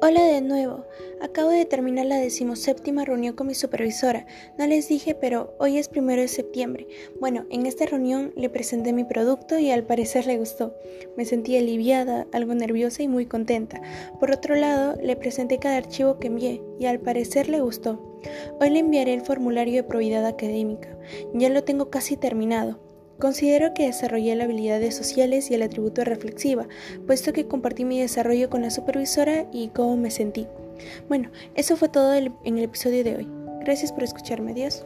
Hola de nuevo. Acabo de terminar la decimoséptima reunión con mi supervisora. No les dije, pero hoy es primero de septiembre. Bueno, en esta reunión le presenté mi producto y al parecer le gustó. Me sentí aliviada, algo nerviosa y muy contenta. Por otro lado, le presenté cada archivo que envié y al parecer le gustó. Hoy le enviaré el formulario de probidad académica. Ya lo tengo casi terminado. Considero que desarrollé las habilidades sociales y el atributo reflexiva, puesto que compartí mi desarrollo con la supervisora y cómo me sentí. Bueno, eso fue todo en el episodio de hoy. Gracias por escucharme. Adiós.